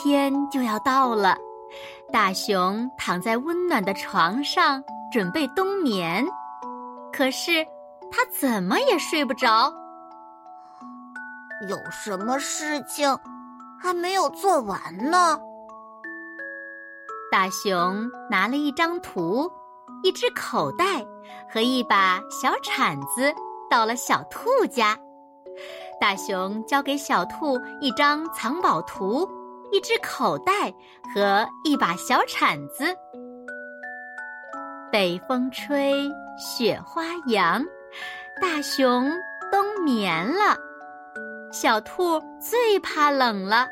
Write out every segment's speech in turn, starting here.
天就要到了，大熊躺在温暖的床上准备冬眠，可是他怎么也睡不着。有什么事情还没有做完呢？大熊拿了一张图、一只口袋和一把小铲子，到了小兔家。大熊交给小兔一张藏宝图。一只口袋和一把小铲子。北风吹，雪花扬，大熊冬眠了。小兔最怕冷了，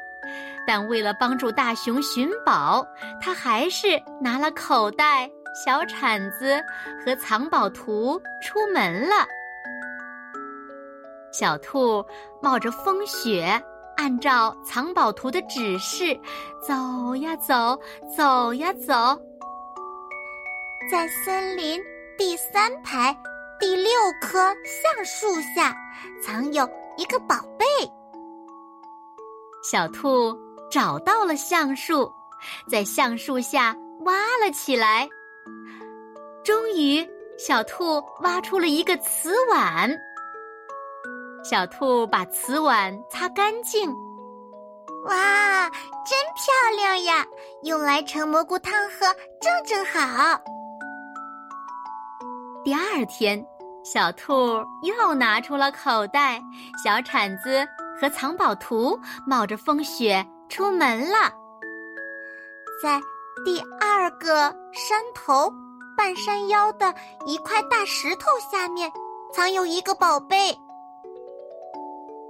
但为了帮助大熊寻宝，它还是拿了口袋、小铲子和藏宝图出门了。小兔冒着风雪。按照藏宝图的指示，走呀走，走呀走，在森林第三排第六棵橡树下，藏有一个宝贝。小兔找到了橡树，在橡树下挖了起来。终于，小兔挖出了一个瓷碗。小兔把瓷碗擦干净，哇，真漂亮呀！用来盛蘑菇汤喝正正好。第二天，小兔又拿出了口袋、小铲子和藏宝图，冒着风雪出门了。在第二个山头半山腰的一块大石头下面，藏有一个宝贝。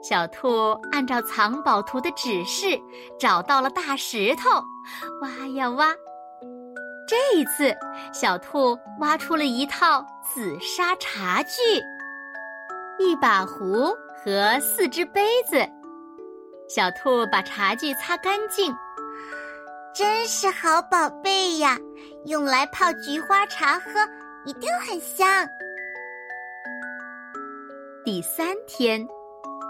小兔按照藏宝图的指示找到了大石头，挖呀挖。这一次，小兔挖出了一套紫砂茶具，一把壶和四只杯子。小兔把茶具擦干净，真是好宝贝呀！用来泡菊花茶喝，一定很香。第三天。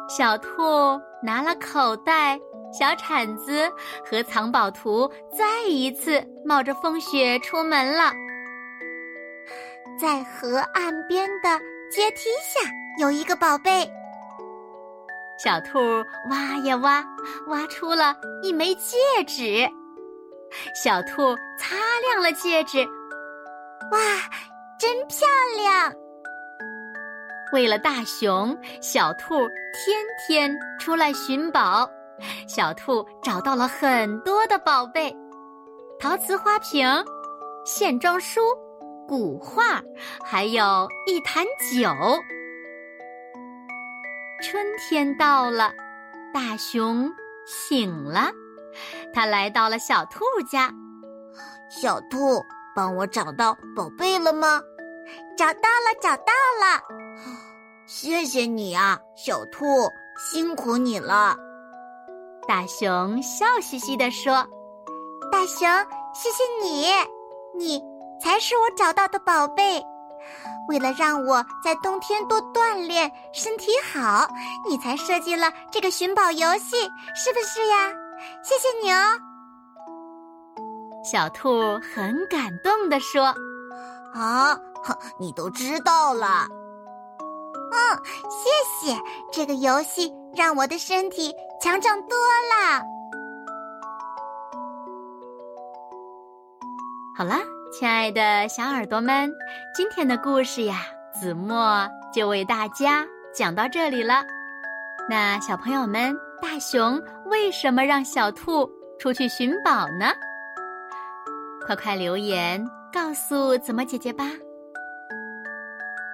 小兔拿了口袋、小铲子和藏宝图，再一次冒着风雪出门了。在河岸边的阶梯下有一个宝贝。小兔挖呀挖，挖出了一枚戒指。小兔擦亮了戒指，哇，真漂亮！为了大熊，小兔天天出来寻宝。小兔找到了很多的宝贝：陶瓷花瓶、线装书、古画，还有一坛酒。春天到了，大熊醒了，他来到了小兔家。小兔，帮我找到宝贝了吗？找到了，找到了。谢谢你啊，小兔，辛苦你了。大熊笑嘻嘻地说：“大熊，谢谢你，你才是我找到的宝贝。为了让我在冬天多锻炼，身体好，你才设计了这个寻宝游戏，是不是呀？谢谢你哦。”小兔很感动地说：“啊，你都知道了。”嗯，谢谢。这个游戏让我的身体强壮多了。好了，亲爱的小耳朵们，今天的故事呀，子墨就为大家讲到这里了。那小朋友们，大熊为什么让小兔出去寻宝呢？快快留言告诉子墨姐姐吧。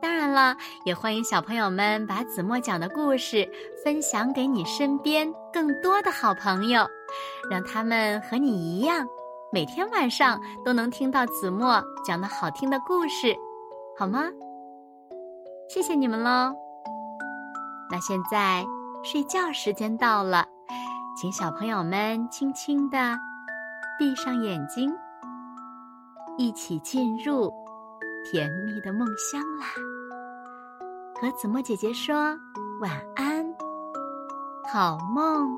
当然了，也欢迎小朋友们把子墨讲的故事分享给你身边更多的好朋友，让他们和你一样，每天晚上都能听到子墨讲的好听的故事，好吗？谢谢你们喽。那现在睡觉时间到了，请小朋友们轻轻的闭上眼睛，一起进入甜蜜的梦乡啦！和子墨姐姐说晚安，好梦。